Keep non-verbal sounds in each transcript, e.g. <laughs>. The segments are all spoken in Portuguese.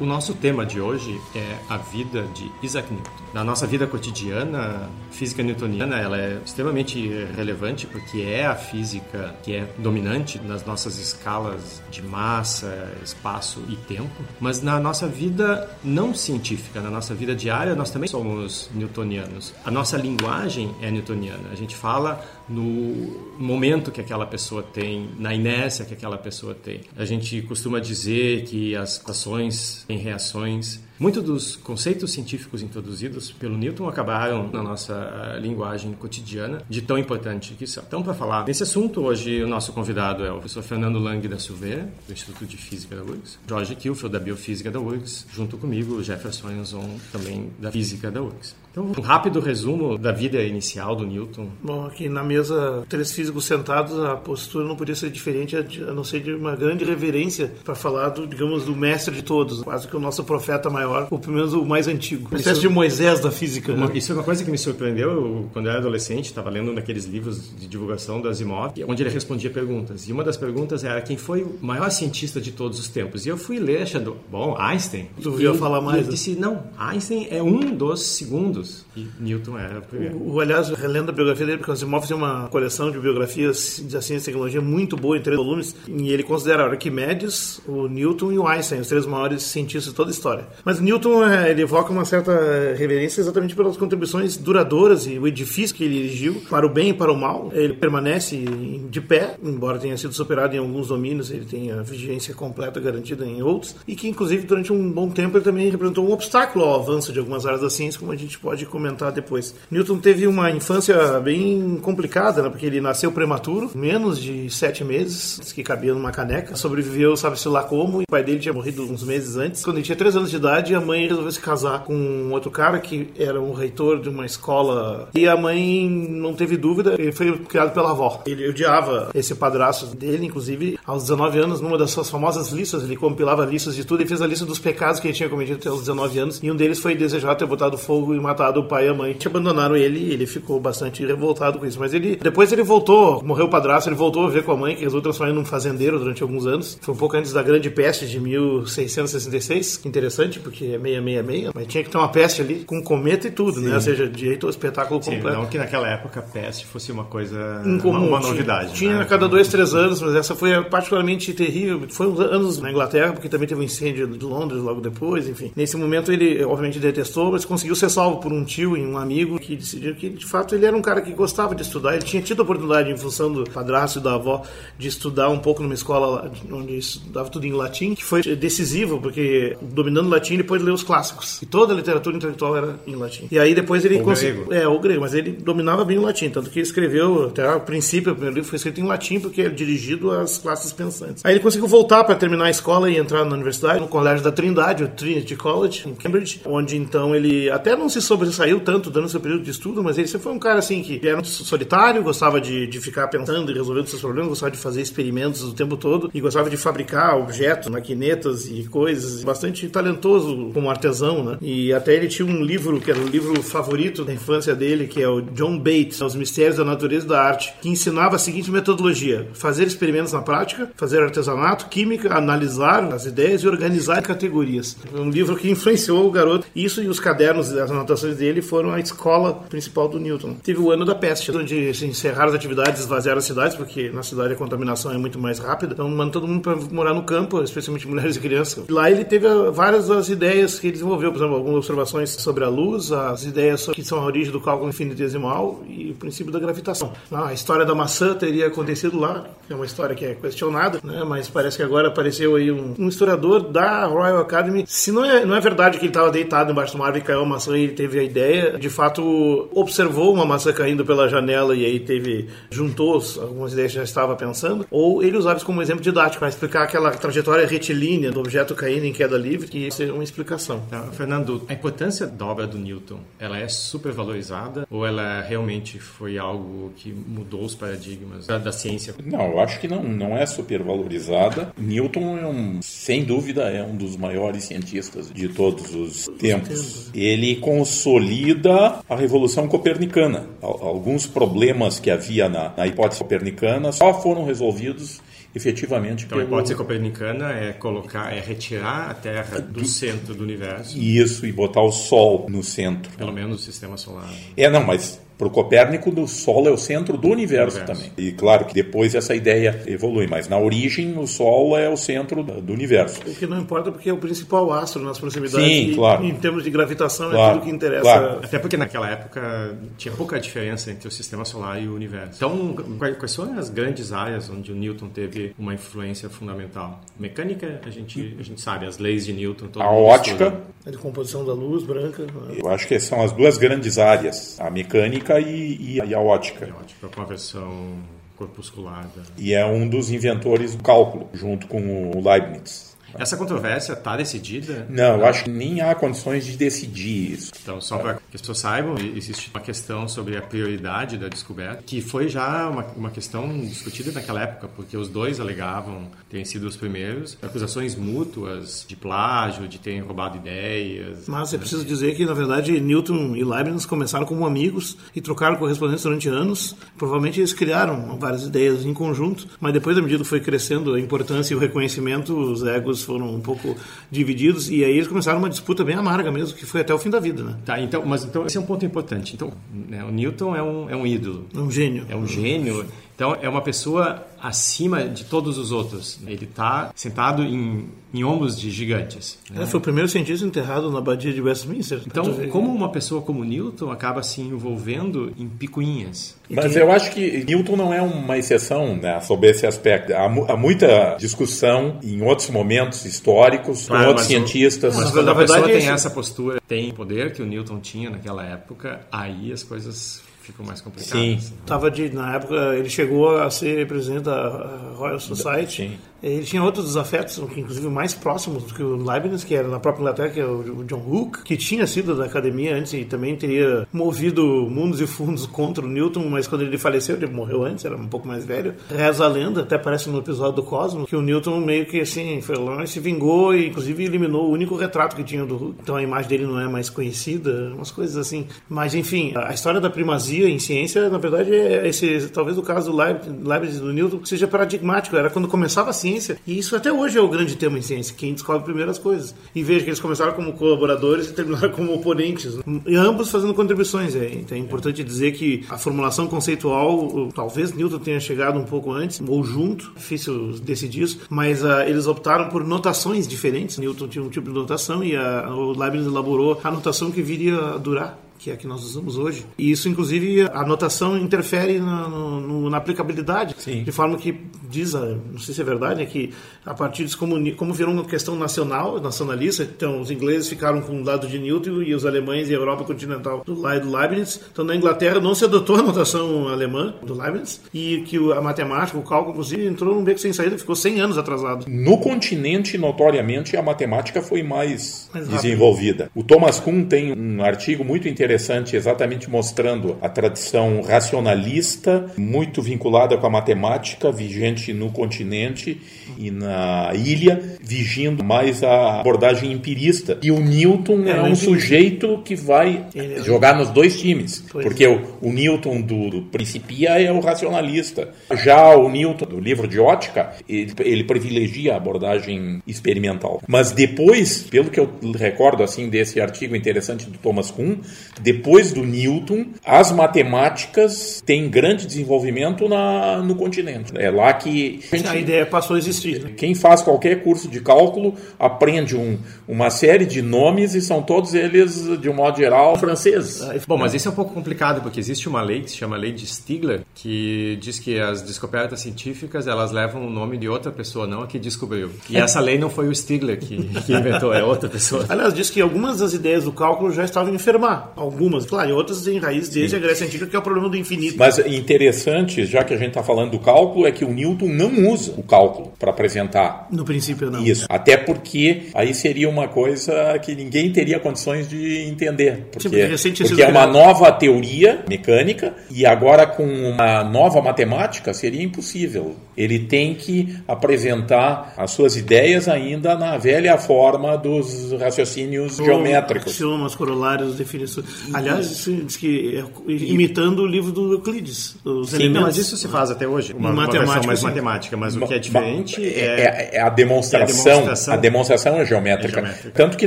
O nosso tema de hoje é a vida de Isaac Newton. Na nossa vida cotidiana, física newtoniana ela é extremamente relevante porque é a física que é dominante nas nossas escalas de massa, espaço e tempo. Mas na nossa vida não científica, na nossa vida diária, nós também somos newtonianos. A nossa linguagem é newtoniana. A gente fala no momento que aquela pessoa tem, na inércia que aquela pessoa tem. A gente costuma dizer que as ações têm reações Muitos dos conceitos científicos introduzidos pelo Newton acabaram na nossa eh, linguagem cotidiana de tão importante que são. Então, para falar desse assunto, hoje o nosso convidado é o professor Fernando Lang da Silveira, do Instituto de Física da URGS, Jorge Kilfield, da Biofísica da URGS, junto comigo, Jefferson Enzon, também da Física da URGS. Então, um rápido resumo da vida inicial do Newton. Bom, aqui na mesa, três físicos sentados, a postura não podia ser diferente, a não ser de uma grande reverência para falar, do, digamos, do mestre de todos, quase que o nosso profeta maior maior, ou pelo menos o mais antigo. Uma espécie de Moisés da física. Né? Isso é uma coisa que me surpreendeu eu, quando eu era adolescente, estava lendo naqueles livros de divulgação do Asimov, onde ele respondia perguntas. E uma das perguntas era quem foi o maior cientista de todos os tempos. E eu fui ler achando, bom, Einstein. Tu ia falar mais? E eu disse, não, Einstein é um dos segundos. E Newton era o primeiro. O, o aliás, relendo a biografia dele, porque o Asimov tem uma coleção de biografias de ciência e tecnologia muito boa em três volumes, e ele considera o Arquimedes, o Newton e o Einstein, os três maiores cientistas de toda a história. Mas Newton é, ele evoca uma certa reverência exatamente pelas contribuições duradouras e o edifício que ele erigiu para o bem e para o mal. Ele permanece de pé, embora tenha sido superado em alguns domínios, ele tem a vigência completa garantida em outros, e que inclusive durante um bom tempo ele também representou um obstáculo ao avanço de algumas áreas da ciência, como a gente pode comentar depois. Newton teve uma infância bem complicada, né, porque ele nasceu prematuro, menos de sete meses, que cabia numa caneca, sobreviveu, sabe-se lá como, e o pai dele tinha morrido uns meses antes. Quando ele tinha três anos de idade, a mãe resolveu se casar com um outro cara que era um reitor de uma escola e a mãe não teve dúvida, ele foi criado pela avó. Ele odiava esse padrasto dele, inclusive aos 19 anos, numa das suas famosas listas, ele compilava listas de tudo e fez a lista dos pecados que ele tinha cometido até os 19 anos e um deles foi desejar ter botado fogo e matado o pai e a mãe. Abandonaram ele ele ficou bastante revoltado com isso, mas ele depois ele voltou, morreu o padrasto, ele voltou a ver com a mãe que resolveu transformar num fazendeiro durante alguns anos. Foi um pouco antes da grande peste de 1666, que interessante porque é 666, mas tinha que ter uma peste ali com cometa e tudo, Sim. né? Ou seja, direito ao espetáculo Sim, completo. Não que naquela época a peste fosse uma coisa Incomum, uma, uma novidade. Tinha, né? a cada dois, três anos, mas essa foi particularmente terrível. Foi uns anos na Inglaterra, porque também teve um incêndio de Londres logo depois, enfim. Nesse momento ele obviamente detestou, mas conseguiu ser salvo por um tio e um amigo que decidiu que de fato ele era um cara que gostava de estudar. Ele tinha tido a oportunidade, em função do padrasto e da avó, de estudar um pouco numa escola onde estudava tudo em latim, que foi decisivo, porque dominando o latim ele pôde ler os clássicos. E toda a literatura intelectual era em latim. E aí depois ele conseguiu. É, o grego, mas ele dominava bem o latim, tanto que ele escreveu, até o princípio, o primeiro livro foi escrito em latim, porque é dirigido às classes pensantes. Aí ele conseguiu voltar para terminar a escola e entrar na universidade, no Colégio da Trindade, o Trinity College, em Cambridge, onde então ele até não se sobressaiu tanto durante seu período de estudo, mas ele sempre foi um cara assim que era solitário, gostava de, de ficar pensando e resolvendo seus problemas, gostava de fazer experimentos o tempo todo e gostava de fabricar objetos, maquinetas e coisas, bastante talentoso como artesão, né? E até ele tinha um livro que era o livro favorito da infância dele, que é o John Bates, Os Mistérios da Natureza da Arte, que ensinava a seguinte metodologia: fazer experimentos na prática, fazer artesanato, química, analisar as ideias e organizar categorias. Um livro que influenciou o garoto. Isso e os cadernos as anotações dele foram a escola principal do Newton. Teve o ano da peste, onde se encerraram as atividades, esvaziaram as cidades, porque na cidade a contaminação é muito mais rápida. Então, mandou todo mundo para morar no campo, especialmente mulheres e crianças. Lá ele teve várias das ideias que ele desenvolveu, por exemplo, algumas observações sobre a luz, as ideias que são a origem do cálculo infinitesimal e o princípio da gravitação. Ah, a história da maçã teria acontecido lá, é uma história que é questionada, né? mas parece que agora apareceu aí um, um historiador da Royal Academy. Se não é, não é verdade que ele estava deitado embaixo de uma árvore e caiu uma maçã e ele teve a ideia, de fato observou uma maçã caindo pela janela e aí teve, juntou algumas ideias que já estava pensando, ou ele usava isso como exemplo didático para explicar aquela trajetória retilínea do objeto caindo em queda livre, que é um explicação. Então, Fernando, a importância da obra do Newton, ela é super valorizada ou ela realmente foi algo que mudou os paradigmas da, da ciência? Não, eu acho que não, não é super valorizada. Newton é um, sem dúvida, é um dos maiores cientistas de todos os tempos. Ele consolida a revolução copernicana. Alguns problemas que havia na, na hipótese copernicana só foram resolvidos efetivamente então, pelo... a hipótese copernicana é colocar é retirar a Terra do, do, centro do universo. Isso e botar o Sol no centro. Pelo menos o sistema solar. É não mas para o Copérnico, o Sol é o centro do universo, universo, também. E claro que depois essa ideia evolui, mas na origem o Sol é o centro do universo. O que não importa porque é o principal astro nas proximidades. Sim, e, claro. Em termos de gravitação claro, é tudo que interessa. Claro. Até porque naquela época tinha pouca diferença entre o sistema solar e o universo. Então, quais são as grandes áreas onde o Newton teve uma influência fundamental? Mecânica, a gente, a gente sabe, as leis de Newton. a ótica. Estuda. A decomposição da luz branca. Eu acho que são as duas grandes áreas, a mecânica mecânica e, e, a ótica. A ótica com a versão corpusculada. E é um dos inventores do cálculo, junto com o Leibniz. Essa controvérsia está decidida? Não, eu acho que nem há condições de decidir isso. Então, só para que as pessoas saibam, existe uma questão sobre a prioridade da descoberta, que foi já uma, uma questão discutida naquela época, porque os dois alegavam terem sido os primeiros, acusações mútuas de plágio, de terem roubado ideias. Mas é preciso dizer que, na verdade, Newton e Leibniz começaram como amigos e trocaram correspondência durante anos. Provavelmente eles criaram várias ideias em conjunto, mas depois, à medida que foi crescendo a importância e o reconhecimento, os egos foram um pouco divididos e aí eles começaram uma disputa bem amarga mesmo, que foi até o fim da vida, né? Tá, então, mas então esse é um ponto importante. Então, né, o Newton é um, é um ídolo. É um gênio. É um gênio. Então, é uma pessoa acima de todos os outros. Ele está sentado em, em ombros de gigantes. Né? É, foi o primeiro cientista enterrado na abadia de Westminster. Então, como uma pessoa como Newton acaba se envolvendo em picuinhas? Mas eu acho que Newton não é uma exceção né, sobre esse aspecto. Há, há muita discussão em outros momentos históricos claro, com outros cientistas. mas, mas quando a pessoa tem essa postura, tem poder que o Newton tinha naquela época, aí as coisas ficou mais complicado. Sim. Assim. Tava de, na época, ele chegou a ser presidente da Royal Society. Sim. Ele tinha outros desafetos, inclusive mais próximos do que o Leibniz, que era na própria Inglaterra, que é o John Hooke, que tinha sido da academia antes e também teria movido mundos e fundos <laughs> contra o Newton, mas quando ele faleceu, ele morreu antes, era um pouco mais velho. Reza a lenda, até parece no episódio do Cosmos, que o Newton meio que assim, foi lá e se vingou e inclusive eliminou o único retrato que tinha do Hooke. Então a imagem dele não é mais conhecida, umas coisas assim. Mas enfim, a história da primazia em ciência, na verdade, é esse, talvez o caso do Leibniz e do Newton seja paradigmático. Era quando começava a ciência. E isso até hoje é o grande tema em ciência, quem descobre primeiro as coisas. E veja que eles começaram como colaboradores e terminaram como oponentes. Né? E ambos fazendo contribuições. É, então é importante dizer que a formulação conceitual, talvez Newton tenha chegado um pouco antes, ou junto, difícil decidir isso, mas uh, eles optaram por notações diferentes. Newton tinha um tipo de notação e a, o Leibniz elaborou a notação que viria a durar que é a que nós usamos hoje. E isso, inclusive, a anotação interfere na, no, na aplicabilidade, Sim. de forma que diz, não sei se é verdade, é que a partir disso, como, como virou uma questão nacional, nacionalista, então os ingleses ficaram com o lado de Newton e os alemães e a Europa continental do lado do Leibniz. Então, na Inglaterra não se adotou a notação alemã do Leibniz e que a matemática, o cálculo, inclusive, entrou num beco sem saída, ficou 100 anos atrasado. No continente, notoriamente, a matemática foi mais, mais desenvolvida. O Thomas Kuhn tem um artigo muito interessante interessante, exatamente mostrando a tradição racionalista, muito vinculada com a matemática, vigente no continente e na ilha, vigindo mais a abordagem empirista. E o Newton é, é um sujeito que vai é jogar nos dois times, pois porque é. o, o, Newton do, do Principia é o racionalista. Já o Newton do livro de ótica, ele, ele privilegia a abordagem experimental. Mas depois, pelo que eu recordo assim desse artigo interessante do Thomas Kuhn, depois do Newton, as matemáticas têm grande desenvolvimento na, no continente. É lá que a, gente, a ideia passou a existir. Né? Quem faz qualquer curso de cálculo aprende um, uma série de nomes e são todos eles, de um modo geral, franceses. Bom, mas isso é um pouco complicado porque existe uma lei que se chama Lei de Stigler que diz que as descobertas científicas elas levam o nome de outra pessoa, não a que descobriu. E <laughs> essa lei não foi o Stigler que, que inventou, é outra pessoa. Aliás, diz que algumas das ideias do cálculo já estavam em Fermat algumas, claro, e outras têm raiz desde Sim. a Grécia Antiga, que é o problema do infinito. Mas interessante, já que a gente está falando do cálculo, é que o Newton não usa o cálculo para apresentar. No princípio, não. Isso. Até porque aí seria uma coisa que ninguém teria condições de entender. Porque, Sim, porque, porque é uma nova teoria mecânica e agora com uma nova matemática seria impossível. Ele tem que apresentar as suas ideias ainda na velha forma dos raciocínios geométricos. Axiomas, corolários, definições. Aliás, diz que é, imitando o livro do Euclides. Os Sim, mas isso se faz até hoje. Uma, uma versão mais sim. matemática, mas o que é diferente é, é, é, a, demonstração, é a demonstração. A demonstração é geométrica. geométrica. Tanto que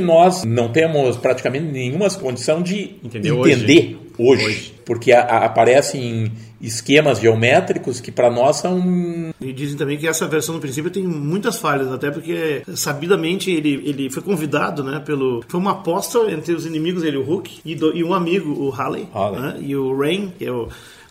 nós não temos praticamente nenhuma condição de entender, entender hoje. hoje. hoje. Porque a, a, aparecem esquemas geométricos que para nós são. E dizem também que essa versão do princípio tem muitas falhas, até porque sabidamente ele, ele foi convidado, né? Pelo, foi uma aposta entre os inimigos dele, o Hulk, e, do, e um amigo, o Halley, Halley. Né, e o Rain, que é o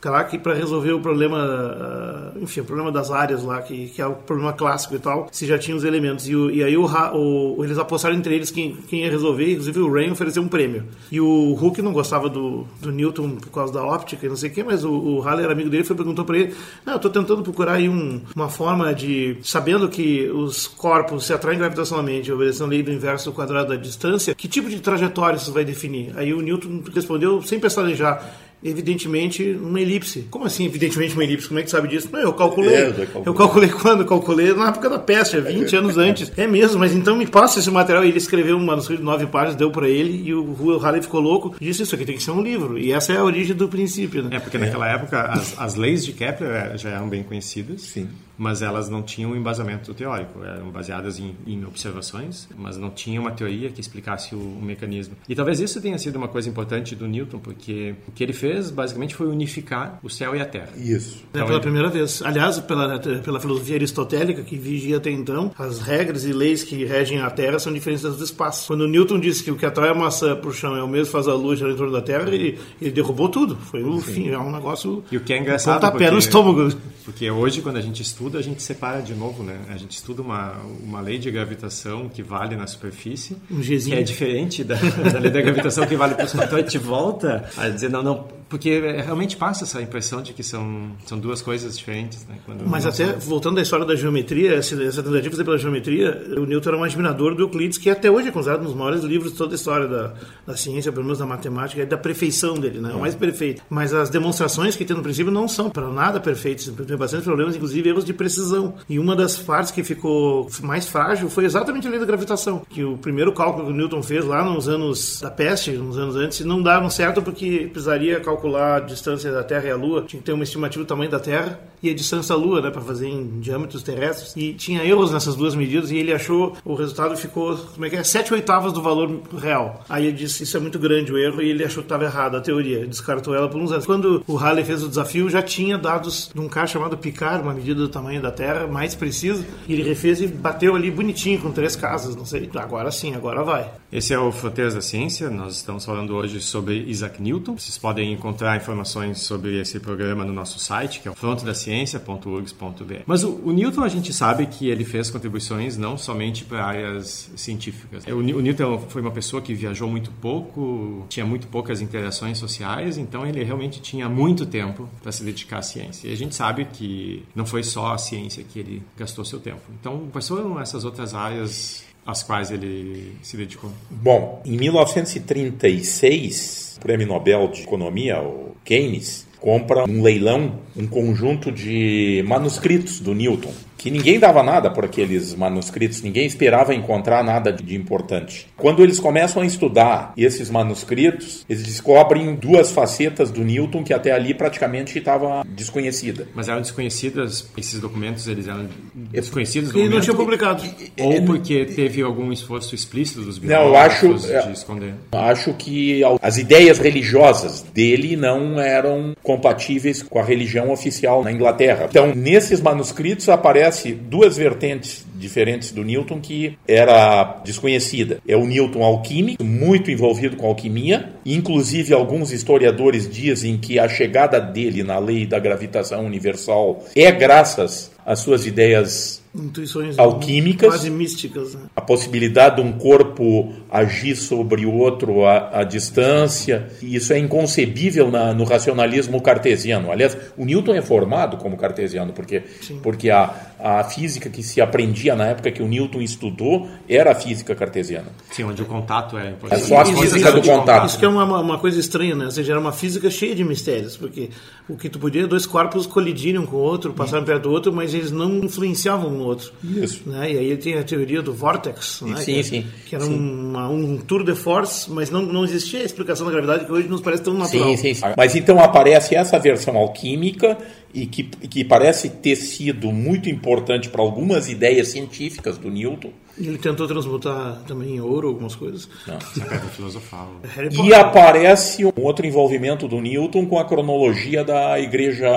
lá que para resolver o problema, uh, enfim, o problema das áreas lá, que, que é o problema clássico e tal, se já tinha os elementos. E, o, e aí o, o, eles apostaram entre eles quem, quem ia resolver, inclusive o Rain ofereceu um prêmio. E o Hulk não gostava do, do Newton por causa da óptica e não sei o que, mas o, o Halley era amigo dele foi perguntou para ele: Não, eu tô tentando procurar aí um, uma forma de, sabendo que os corpos se atraem gravitacionalmente, obedecendo a lei do inverso do quadrado da distância, que tipo de trajetória isso vai definir? Aí o Newton respondeu sem pestanejar evidentemente uma elipse. Como assim, evidentemente uma elipse? Como é que sabe disso? Não, eu calculei. É, eu, calculei. eu calculei quando? Eu calculei na época da peste, 20 anos antes. É mesmo, mas então me passa esse material. Ele escreveu um manuscrito de nove páginas, deu para ele, e o Will Halley ficou louco e disse: Isso aqui tem que ser um livro. E essa é a origem do princípio. Né? É, porque naquela é. época as, as leis de Kepler já eram bem conhecidas. Sim mas elas não tinham embasamento teórico, eram baseadas em, em observações, mas não tinha uma teoria que explicasse o, o, mecanismo. E talvez isso tenha sido uma coisa importante do Newton, porque o que ele fez basicamente foi unificar o céu e a terra. Isso. É então, é pela ele... primeira vez. Aliás, pela, pela filosofia aristotélica que vigia até então, as regras e leis que regem a terra são diferentes das do espaço. Quando Newton disse que o que atrai a maçã para o chão é o mesmo que faz a luz em torno da terra, ele, ele derrubou tudo. Foi o fim, é um negócio. E o que é engraçado. Pontapé porque, no estômago. Porque hoje, quando a gente estuda, a gente separa de novo, né? A gente estuda uma, uma lei de gravitação que vale na superfície, um que é diferente da, da lei da gravitação que vale para os então a gente volta a dizer, não, não, porque realmente passa essa impressão de que são, são duas coisas diferentes, né? Quando Mas até, são... voltando à história da geometria, essa, essa tentativa pela geometria, o Newton era um admirador do Euclides, que até hoje é considerado um dos maiores livros de toda a história da, da ciência, pelo menos da matemática, e da perfeição dele, né? O mais perfeito. Mas as demonstrações que tem no princípio não são para nada perfeitas, tem bastante problemas, inclusive erros de precisão. E uma das partes que ficou mais frágil foi exatamente a lei da gravitação, que o primeiro cálculo que o Newton fez lá nos anos da peste, uns anos antes, não davam certo porque precisaria calcular a distância da Terra e a Lua, tinha que ter uma estimativa do tamanho da Terra e a distância da Lua, né, para fazer em diâmetros terrestres. E tinha erros nessas duas medidas e ele achou, o resultado ficou, como é que é, sete oitavas do valor real. Aí ele disse, isso é muito grande o erro e ele achou que estava errado a teoria, descartou ela por uns anos. Quando o Halley fez o desafio, já tinha dados de um cara chamado Picard, uma medida do tamanho da Terra, mais preciso, e ele refez e bateu ali bonitinho com três casas, não sei. Agora sim, agora vai. Esse é o Fronteiras da Ciência, nós estamos falando hoje sobre Isaac Newton. Vocês podem encontrar informações sobre esse programa no nosso site, que é o frontedaciencia.urgs.br. Mas o, o, Newton, a gente sabe que ele fez contribuições não somente para áreas científicas. O, o Newton foi uma pessoa que viajou muito pouco, tinha muito poucas interações sociais, então ele realmente tinha muito tempo para se dedicar à ciência. E a gente sabe que não foi só a ciência que ele gastou seu tempo. Então, quais foram essas outras áreas às quais ele se dedicou? Bom, em 1936, o Prêmio Nobel de Economia, o Keynes, compra um leilão um conjunto de manuscritos do Newton que ninguém dava nada por aqueles manuscritos, ninguém esperava encontrar nada de importante. Quando eles começam a estudar esses manuscritos, eles descobrem duas facetas do Newton que até ali praticamente estava desconhecida. Mas eram desconhecidas, esses documentos eles eram desconhecidos e não tinham publicado. Ou porque teve algum esforço explícito dos biólogos não, eu acho, de é, esconder? Acho que as ideias religiosas dele não eram compatíveis com a religião oficial na Inglaterra. Então, nesses manuscritos aparece duas vertentes diferentes do Newton que era desconhecida. É o Newton alquímico, muito envolvido com alquimia, inclusive alguns historiadores dizem que a chegada dele na lei da gravitação universal é graças as suas ideias Intuições alquímicas, quase místicas. Né? a possibilidade de um corpo agir sobre o outro à, à distância. E isso é inconcebível na, no racionalismo cartesiano. Aliás, o Newton é formado como cartesiano, porque, porque a, a física que se aprendia na época que o Newton estudou era a física cartesiana. Sim, onde o contato é É só a física do contato. Isso que é uma, uma coisa estranha, né? Ou seja, era uma física cheia de mistérios, porque o que tu podia, dois corpos colidirem um com o outro, passaram perto do outro, mas eles não influenciavam um no outro. Isso. Né? E aí ele tem a teoria do vortex, né? Sim, que, sim, que era sim. uma- um tour de force, mas não, não existia a explicação da gravidade que hoje nos parece tão natural. Sim, sim, sim. Mas então aparece essa versão alquímica e que, que parece ter sido muito importante para algumas ideias científicas do Newton. Ele tentou transmutar também em ouro algumas coisas. Essa pedra filosofal. <laughs> E aparece um outro envolvimento do Newton com a cronologia da igreja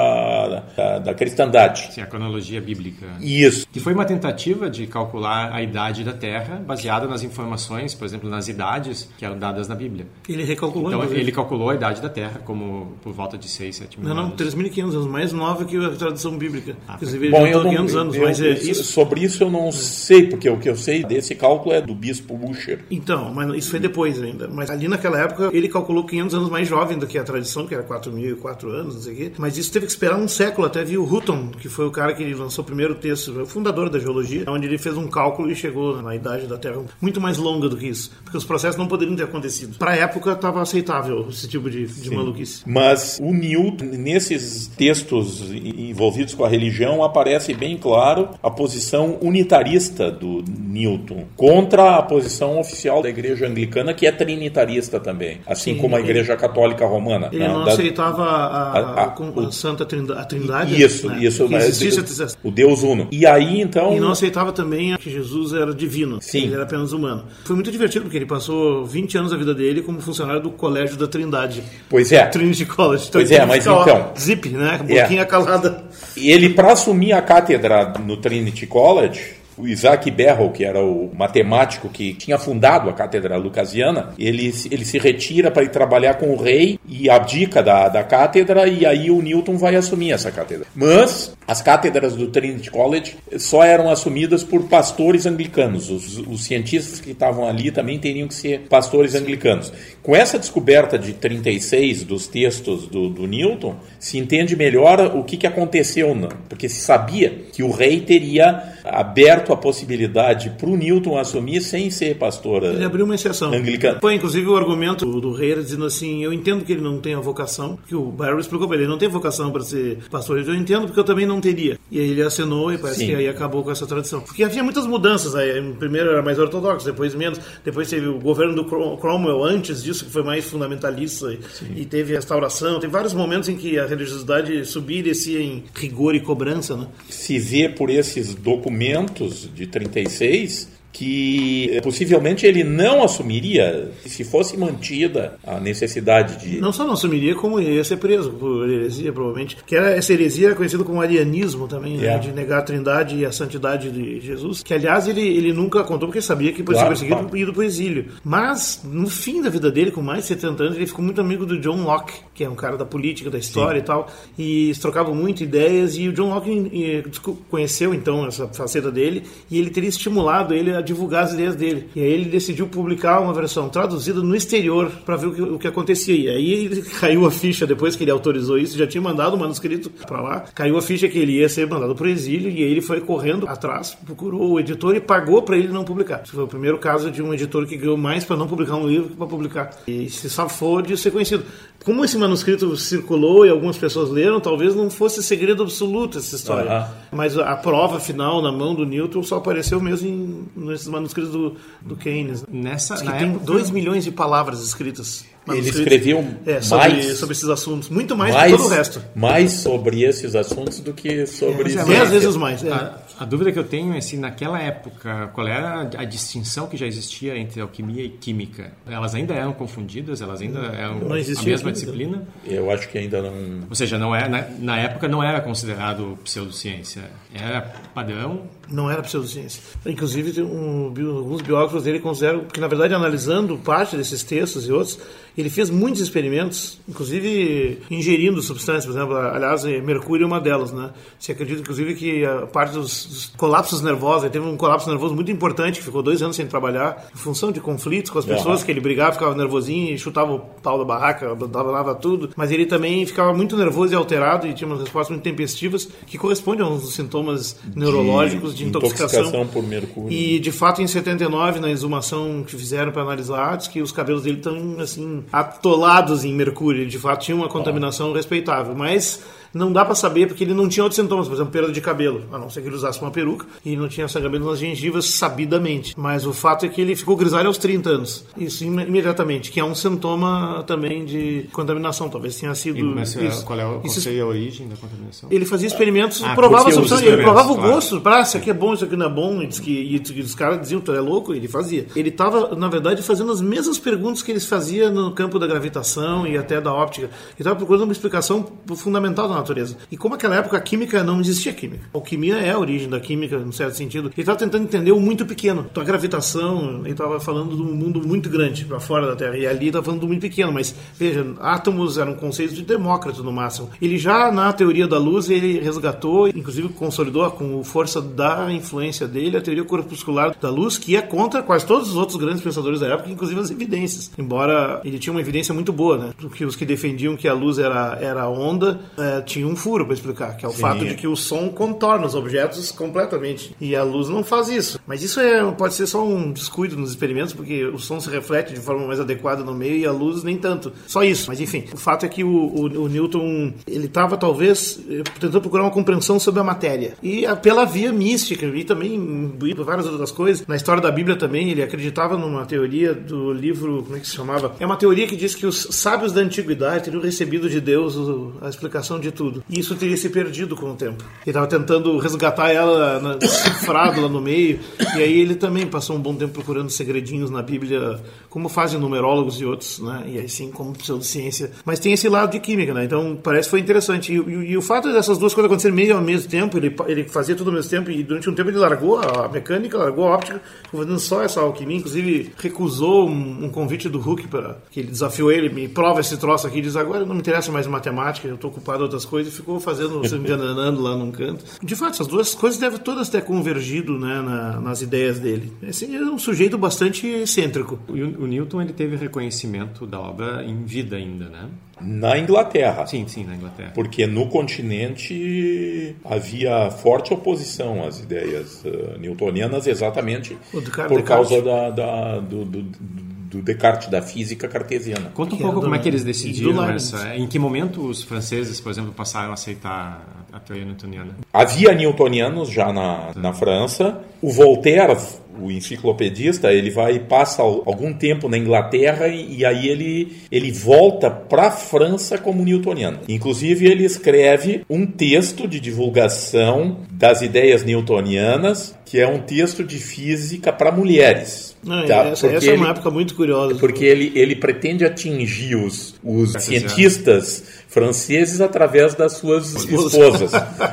da, da cristandade. Sim, a cronologia bíblica. Isso. Que foi uma tentativa de calcular a idade da Terra baseada nas informações, por exemplo, nas idades que eram dadas na Bíblia. Ele recalculou. Então ele calculou a idade da Terra como por volta de 6, 7 mil Não, não, anos. 3.500 anos, mais nova que a tradição bíblica. Ah, Bom, já eu não, 500 anos, eu- mas é isso. sobre isso eu não sei, porque o que eu sei desse cálculo é do bispo Usher. Então, mas isso foi depois ainda. Mas ali naquela época ele calculou 500 anos mais jovem do que a tradição, que era 4.004 anos, não sei o quê. Mas isso teve que esperar um século até vir o Hutton, que foi o cara que lançou o primeiro texto, o fundador da geologia, onde ele fez um cálculo e chegou na idade da Terra muito mais longa do que isso. Porque os processos não poderiam ter acontecido. Para a época estava aceitável esse tipo de, de maluquice. Mas o Newton, nesses textos envolvidos com a religião, aparece bem claro a posição unitarista do Newton contra a posição oficial da igreja anglicana, que é trinitarista também, assim Sim, como a igreja católica romana. Ele né? não Da- aceitava a, a- a- com a Santa Trindade, a Trindade. Isso, né? isso. O Deus Uno. E aí, então... E não aceitava também que Jesus era divino, Sim. ele era apenas humano. Foi muito divertido, porque ele passou 20 anos da vida dele como funcionário do Colégio da Trindade. Pois é. Trinity College. Pois ele é, mas fica, ó, então- Zip, né? É. Boquinha calada. Ele, para assumir a cátedra no Trinity College, o Isaac Berrow, que era o matemático que tinha fundado a cátedra lucasiana, ele, ele se retira para ir trabalhar com o rei e abdica da, da cátedra, e aí o Newton vai assumir essa cátedra. Mas as cátedras do Trinity College só eram assumidas por pastores anglicanos. Os, os cientistas que estavam ali também teriam que ser pastores anglicanos. Com essa descoberta de 36 dos textos do, do Newton, se entende melhor o que, que aconteceu, né? porque se sabia que o rei teria aberto a possibilidade para o Newton assumir sem ser pastor Ele abriu uma exceção. anglicano. Foi, inclusive, o argumento do, rei era dizendo assim: eu entendo que ele não tem a vocação, que o Barrow explicou para ele, não tem vocação para ser pastor. Eu entendo porque eu também não teria. E aí ele acenou e parece Sim. que aí acabou com essa tradição. Porque havia muitas mudanças. Aí, primeiro era mais ortodoxo, depois menos. Depois teve o governo do Crom- Cromwell antes disso, que foi mais fundamentalista. E, e teve restauração. Tem vários momentos em que a religiosidade subia e descia em rigor e cobrança, né? Se vê por esses documentos de 36 que eh, possivelmente ele não assumiria se fosse mantida a necessidade de Não só não assumiria, como ia ser preso por heresia, provavelmente. Que era, essa heresia era conhecida como arianismo também, né? É. de negar a trindade e a santidade de Jesus. Que, aliás, ele, ele nunca contou porque sabia que podia Claro, ser perseguido claro. e ido para o exílio. Mas, no fim da vida dele, com mais de 70 anos, ele ficou muito amigo do John Locke, que é um cara da política, da história e tal. E eles trocavam muito ideias. E o John Locke eh, conheceu, então, essa faceta dele. E ele teria estimulado ele a divulgar as ideias dele. E aí ele decidiu publicar uma versão traduzida no exterior para ver o que, o que acontecia. E aí ele <laughs> caiu a ficha depois que ele autorizou isso, já tinha mandado o manuscrito para lá. Caiu a ficha que ele ia ser mandado para o exílio e aí ele foi correndo atrás, procurou o editor e pagou para ele não publicar. Esse foi o primeiro caso de um editor que ganhou mais para não publicar um livro que para publicar. E se safou de ser conhecido. Como esse manuscrito circulou e algumas pessoas leram, talvez não fosse segredo absoluto essa história. Mas a prova final na mão do Newton só apareceu mesmo em, nesses manuscritos do, do Keynes. Nessa, Diz que na tem época, 2 milhões de palavras escritas. Ele escreveu é, sobre, mais- sobre esses assuntos. Muito mais, mais, que todo o resto. mais sobre esses assuntos do que sobre mas é, Dez vezes mais. é. A, a dúvida que eu tenho é se naquela época, qual era a, distinção que já existia entre alquimia e química? Elas ainda eram confundidas? Elas ainda eram Não a existia mesma química. disciplina? Eu acho que ainda não. Ou seja, não é, na, na época não era considerado pseudociência. Era padrão. Não era pseudociência. Inclusive, um, alguns biógrafos dele consideram que, na verdade, analisando parte desses textos e outros, Ele fez muitos experimentos, inclusive ingerindo substâncias, por exemplo, aliás, mercúrio é uma delas, né? Se acredita, inclusive, que a parte dos, dos colapsos nervosos, ele teve um colapso nervoso muito importante, que ficou dois anos sem trabalhar, em função de conflitos com as pessoas, uhum. que ele brigava, ficava nervosinho chutava o pau da barraca, abandonava tudo, mas ele também ficava muito nervoso e alterado e tinha umas respostas muito tempestivas que correspondem a uns sintomas neurológicos de, de intoxicação. intoxicação por mercúrio. E, de fato, em 79, na exumação que fizeram para analisar, diz que os cabelos dele estão, assim, atolados em mercúrio. De fato, tinha uma contaminação ah. respeitável. Mas não dá para saber porque ele não tinha outros sintomas, por exemplo, perda de cabelo, a não ser que ele usasse uma peruca e não tinha sangramento nas gengivas sabidamente. Mas o fato é que ele ficou grisalho aos 30 anos, isso imediatamente, que é um sintoma também de contaminação, talvez tenha sido. E, mas isso. qual é, qual isso, a origem da contaminação? Ele fazia experimentos, ah, provava substância, ele provava o gosto, para ah, isso aqui é bom, isso aqui não é bom, e, que, e, os caras diziam, tu é louco, ele fazia. Ele estava, na verdade, fazendo as mesmas perguntas que eles faziam no campo da gravitação e até da óptica. Ele estava procurando uma explicação fundamental da natureza. E como naquela época a química não existia química. A alquimia é a origem da química, num certo sentido. Ele estava tentando entender o muito pequeno. Então a gravitação, ele estava falando de um mundo muito grande para fora da Terra. E ali estava falando do muito pequeno. Mas veja, átomos eram conceitos de Demócrito no máximo. Ele já na teoria da luz, ele resgatou, inclusive consolidou com força da influência dele, a teoria corpuscular da luz, que é contra quase todos os outros grandes pensadores da época, inclusive as evidências. Embora ele tinha uma evidência muito boa, né? Que os que defendiam que a luz era, era onda, é, tinham um furo para explicar, que é o Sim. fato de que o som contorna os objetos completamente e a luz não faz isso. Mas isso é, pode ser só um descuido nos experimentos, porque o som se reflete de forma mais adequada no meio e a luz nem tanto. Só isso. Mas enfim, o fato é que o, o, o Newton ele estava talvez eh, tentando procurar uma compreensão sobre a matéria e pela via mística e também por várias outras coisas. Na história da Bíblia também ele acreditava numa teoria do livro como é que se chamava? É uma teoria que diz que os sábios da antiguidade teriam recebido de Deus a explicação de tudo. E isso teria se perdido com o tempo. Ele estava tentando resgatar ela cifrado lá no meio, e aí ele também passou um bom tempo procurando segredinhos na Bíblia, como fazem numerólogos e outros, né? E assim como pseudociência. Mas tem esse lado de química, né? Então parece que foi interessante. E, e, e o fato dessas duas coisas acontecerem meio ao mesmo tempo, ele, ele fazia tudo ao mesmo tempo, e durante um tempo ele largou a mecânica, largou a óptica, fazendo só essa alquimia, inclusive recusou um, um convite do Hulk para que ele desafiou ele, me prova esse troço aqui, diz agora não me interessa mais matemática, eu estou ocupado em outras coisas, e ficou fazendo, se enganando lá num canto. De fato, essas duas coisas devem todas ter convergido né, na, nas ideias dele. Assim, é um sujeito bastante excêntrico. O, o Newton ele teve reconhecimento da obra em vida ainda, né? Na Inglaterra. Sim, sim, na Inglaterra. Porque no continente havia forte oposição às ideias uh, newtonianas, exatamente por causa da, da do, do, do, Descartes, da física cartesiana. Conta um pouco como é que eles decidiram essa. Em que momento os franceses, por exemplo, passaram a aceitar a teoria newtoniana? Havia newtonianos já na, na França. O Voltaire o enciclopedista, ele vai passa algum tempo na Inglaterra e, e aí ele, ele volta para a França como newtoniano. Inclusive ele escreve um texto de divulgação das ideias newtonianas, que é um texto de física para mulheres. Não, tá? essa, essa é uma época muito curiosa. Porque ele, ele pretende atingir os, os cientistas franceses através das suas esposas.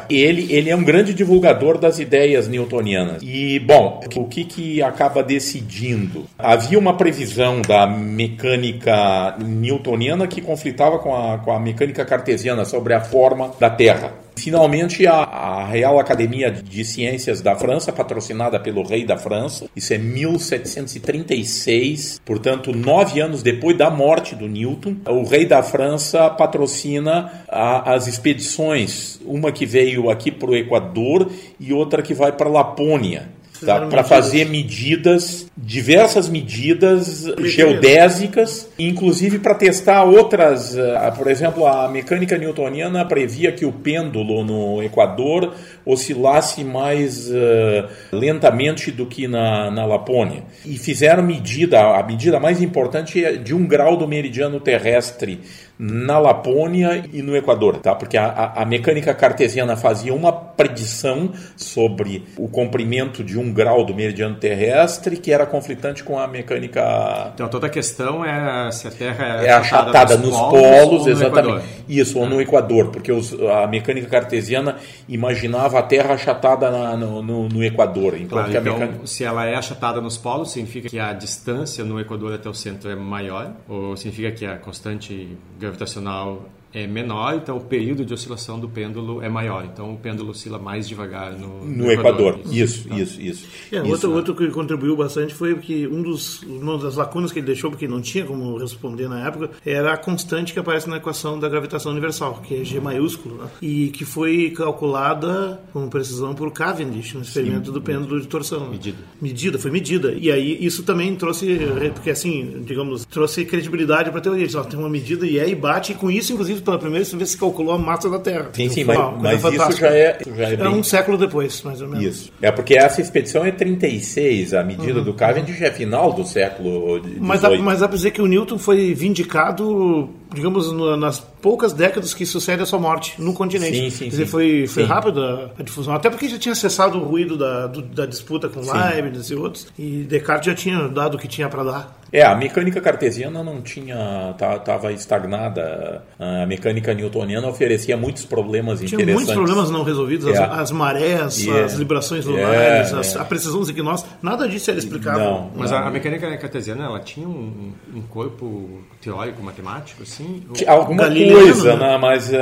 Ele, ele é um grande divulgador das ideias newtonianas. E, bom, o que, que acaba decidindo? Havia uma previsão da mecânica newtoniana que conflitava com a, com a mecânica cartesiana sobre a forma da Terra. Finalmente, a, a, Real Academia de Ciências da França, patrocinada pelo rei da França, isso é 1736, portanto, nove anos depois da morte do Newton, o rei da França patrocina a, as expedições, uma que veio aqui para o Equador e outra que vai para a Lapônia tá? para fazer medidas, diversas medidas geodésicas, inclusive para testar outras. Uh, por exemplo, a mecânica newtoniana previa que o pêndulo no Equador oscilasse mais uh, lentamente do que na, na Lapônia. E fizeram medida, a medida mais importante é de um grau do meridiano terrestre na Lapônia e no Equador, tá? Porque a, a, mecânica cartesiana fazia uma predição sobre o comprimento de um grau do meridiano terrestre que era conflitante com a mecânica. Então toda a questão é se a Terra é, é achatada, nos, nos, polos, exatamente. Isso, ou no ah. Equador, porque os, a mecânica cartesiana imaginava a Terra achatada na, no, no, no, Equador. Claro, então, mecânica... se ela é achatada nos polos, significa que a distância no Equador até o centro é maior, ou significa que a constante gravitacional é menor, então o período de oscilação do pêndulo é maior. Então o pêndulo oscila mais devagar no, no, no Equador. Equador. Isso, tá. isso, isso. É, isso. Outro, outro que contribuiu bastante foi que um dos, uma das lacunas que ele deixou, porque não tinha como responder na época, era a constante que aparece na equação da gravitação universal, que é G maiúsculo, né? e que foi calculada com precisão por Cavendish, no experimento Sim. do pêndulo de torção. Medida. Medida, foi medida. E aí isso também trouxe, porque assim, digamos, trouxe credibilidade para a teoria. Diz, ó, tem uma medida e é e bate, e com isso, inclusive, pela primeira vez se calculou a massa da Terra. Sim, sim, mas, mas isso já é, já é, é bem... um século depois, mais ou menos. Isso. É porque essa expedição é 36, a medida uhum. do Cavendish é final do século XVIII. Mas dá, mas dá para dizer que o Newton foi vindicado, digamos, nas poucas décadas que sucedem a sua morte no continente. Sim, sim, Quer dizer, sim. foi, foi rápida a difusão. Até porque já tinha cessado o ruído da, do, da disputa com Leibniz e outros. E Descartes já tinha dado o que tinha para dar. É, a mecânica cartesiana não tinha, estava estagnada. A mecânica newtoniana oferecia muitos problemas tinha interessantes. muitos problemas não resolvidos, é. as, as, marés, yeah. as librações lunares, as, a precisão dos equinócios, nada disso era explicado. Não, Mas não. A, a, mecânica cartesiana, ela tinha um, um corpo teórico, matemático, assim? Alguma coisa, né? né? mas uh,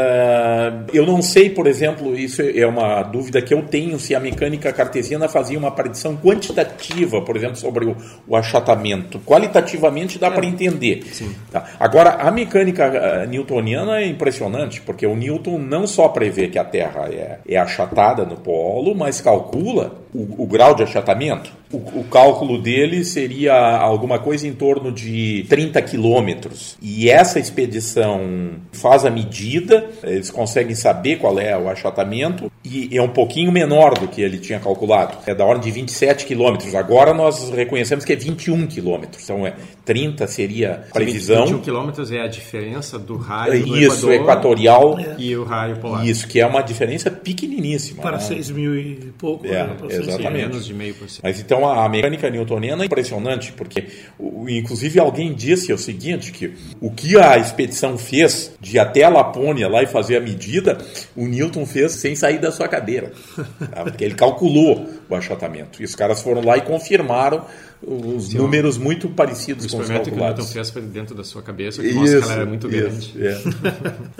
eu não sei, por exemplo, isso é uma dúvida que eu tenho, se a mecânica cartesiana fazia uma predição quantitativa, por exemplo, sobre o, o achatamento. Qualitativamente qualitativamente dá é. para entender. Tá? Agora, a mecânica eh, newtoniana é impressionante, porque o Newton não só prevê que a Terra é, é achatada no polo, mas calcula o, o grau de achatamento. O, o, cálculo dele seria alguma coisa em torno de 30 quilômetros. E essa expedição faz a medida, eles conseguem saber qual é o achatamento, e é um pouquinho menor do que ele tinha calculado. É da ordem de 27 quilômetros. Agora nós reconhecemos que é 21 quilômetros. Então é 30 seria previsão. 21 quilômetros é a diferença do raio do Isso, equatorial. E o raio polar. Isso, que é uma diferença pequeniníssima. Para né? 6 mil e pouco. É, né? exatamente. Menos de meio por cento. Mas então a mecânica newtoniana é impressionante, porque inclusive alguém disse o seguinte, que o que a expedição fez de até a Lapônia lá e fazer a medida, o Newton fez sem sair da sua cadeira. Tá? Porque ele calculou o achatamento. E os caras foram lá e confirmaram os Sim, números muito parecidos com os calculados. O experimento que o fez dentro da sua cabeça, que isso, mostra que ela era muito isso, grande. É.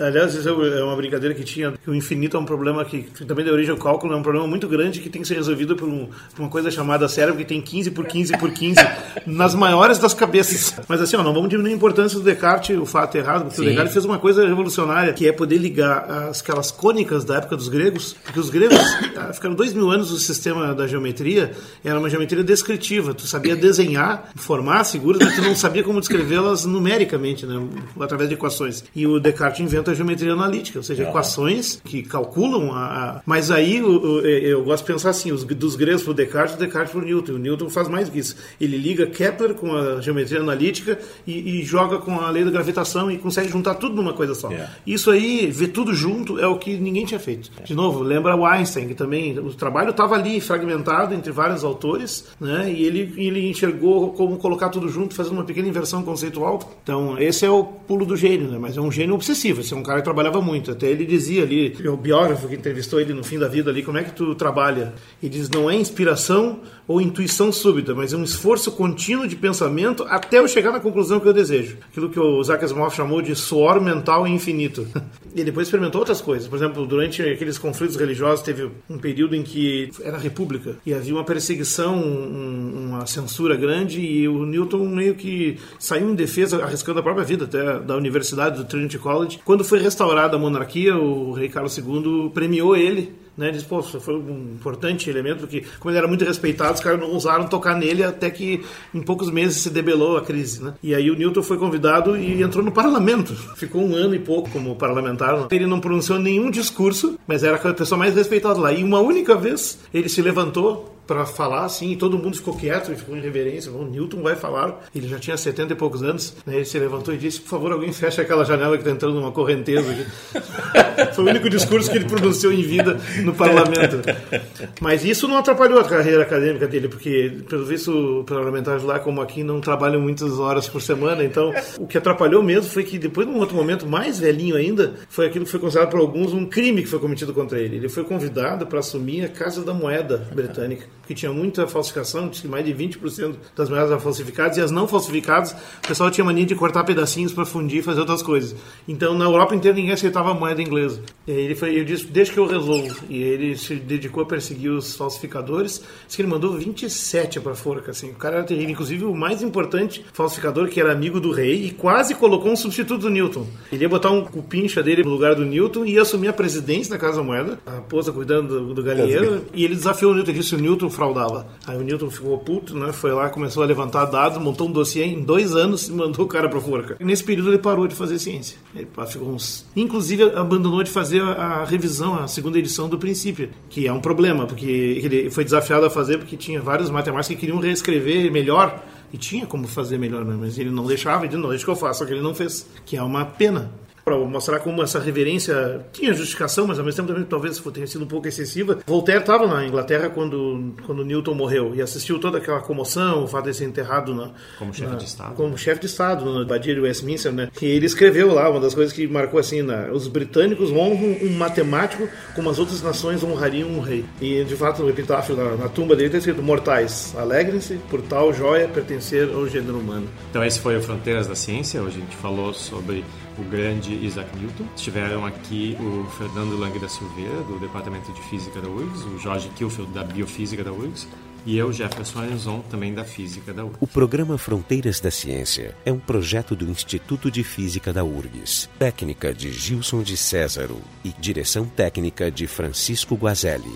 <laughs> Aliás, isso é uma brincadeira que tinha, que o infinito é um problema que, que, também da origem ao cálculo, é um problema muito grande que tem que ser resolvido por, um, por uma coisa chamada cérebro, que tem 15 por 15 por 15 <laughs> nas maiores das cabeças. Mas assim, ó, não vamos diminuir a importância do Descartes, o fato errado, porque Sim. o Descartes fez uma coisa revolucionária, que é poder ligar as, aquelas cônicas da época dos gregos, porque os gregos <coughs> ah, ficaram dois mil anos no sistema da geometria, era uma geometria descritiva, tu sabia desenhar, formar figuras, mas tu não sabia como descrevê-las numericamente, né? através de equações. E o Descartes inventa a geometria analítica, ou seja, equações que calculam a. a... Mas aí eu, eu, gosto de pensar assim: os, dos gregos para o Descartes, o Descartes para o Newton. O Newton faz mais do que isso. Ele liga Kepler com a geometria analítica e, e joga com a lei da gravitação e consegue juntar tudo numa coisa só. Yeah. Isso aí, ver tudo junto, é o que ninguém tinha feito. De novo, lembra o Einstein, que também o trabalho estava ali fragmentado entre vários autores, né? E ele, ele enxergou como colocar tudo junto, fazendo uma pequena inversão conceitual. Então, esse é o pulo do gênio, né? Mas é um gênio obsessivo. Esse é um cara que trabalhava muito. Até ele dizia ali, o biógrafo que entrevistou ele no fim da vida ali, como é que tu trabalha? Ele diz, não é inspiração ou intuição súbita, mas é um esforço contínuo de pensamento até eu chegar na conclusão que eu desejo. Aquilo que o Isaac Asimov chamou de suor mental infinito. <laughs> E depois experimentou outras coisas. Por exemplo, durante aqueles conflitos religiosos, teve um período em que era república e havia uma perseguição, um, uma censura grande e o Newton meio que saiu em defesa, arriscando a própria vida até da Universidade do Trinity College. Quando foi restaurada a monarquia, o rei Carlos II premiou ele né? Diz, pô, foi um importante elemento, porque como ele era muito respeitado, os caras não ousaram tocar nele até que em poucos meses se debelou a crise, né? E aí o Newton foi convidado e entrou no parlamento. <laughs> Ficou um ano e pouco como parlamentar. Ele não pronunciou nenhum discurso, mas era a pessoa mais respeitada lá. E uma única vez ele se levantou para falar assim, e todo mundo ficou quieto e ficou em reverência. O Newton vai falar, ele já tinha 70 e poucos anos, né? ele se levantou e disse: Por favor, alguém feche aquela janela que está entrando uma correnteza. <laughs> Foi o único discurso que ele pronunciou em vida no parlamento. Mas isso não atrapalhou a carreira acadêmica dele, porque, pelo visto, parlamentares lá, como aqui, não trabalham muitas horas por semana. Então, o que atrapalhou mesmo foi que, depois, num outro momento mais velhinho ainda, foi aquilo que foi considerado por alguns um crime que foi cometido contra ele. Ele foi convidado para assumir a Casa da Moeda britânica, que tinha muita falsificação, disse que mais de 20% das moedas eram falsificadas, e as não falsificadas, o pessoal tinha mania de cortar pedacinhos para fundir e fazer outras coisas. Então, na Europa inteira, ninguém aceitava a moeda inglesa. E aí ele foi, eu disse, deixa que eu resolvo. E ele se dedicou a perseguir os falsificadores. Diz que ele mandou 27 para forca, assim. O cara era terrível. Inclusive, o mais importante falsificador, que era amigo do rei, e quase colocou um substituto do Newton. Ele ia botar um cupincha dele no lugar do Newton e ia assumir a presidência da Casa da Moeda, a raposa cuidando do, do galinheiro, e ele desafiou o Newton, disse o Newton fraudava. Aí o Newton ficou puto, né? Foi lá, começou a levantar dados, montou um dossiê em dois anos e <laughs> mandou o cara para a forca. E nesse período ele parou de fazer ciência. Ele ficou uns... Inclusive, abandonou de fazer a revisão, a segunda edição do princípio, que é um problema, porque ele foi desafiado a fazer porque tinha vários matemáticos que queriam reescrever melhor e tinha como fazer melhor, mas ele não deixava, ele não deixa que eu faça, só que ele não fez, que é uma pena para mostrar como essa reverência tinha justificação, mas ao mesmo tempo também talvez tenha sido um pouco excessiva. Voltaire estava na Inglaterra quando, quando Newton morreu e assistiu toda aquela comoção, o fato de ser enterrado na, como chefe de Estado. Como chefe de Estado, no Abadia de Westminster, né? E ele escreveu lá, uma das coisas que marcou assim, né? os britânicos honram um matemático como as outras nações honrariam um rei. E de fato, o epitáfio na, na tumba dele está escrito: Mortais, alegrem-se por tal joia pertencer ao gênero humano. Então, esse foi o Fronteiras da Ciência. Hoje a gente falou sobre o grande Isaac Newton. Estiveram aqui o Fernando Lang da Silveira, do Departamento de Física da URGS, o Jorge Kilfield, da Biofísica da URGS, e eu, Jefferson Arenzon, também da Física da URGS. O programa Fronteiras da Ciência é um projeto do Instituto de Física da URGS, técnica de Gilson de Césaro e direção técnica de Francisco Guazelli.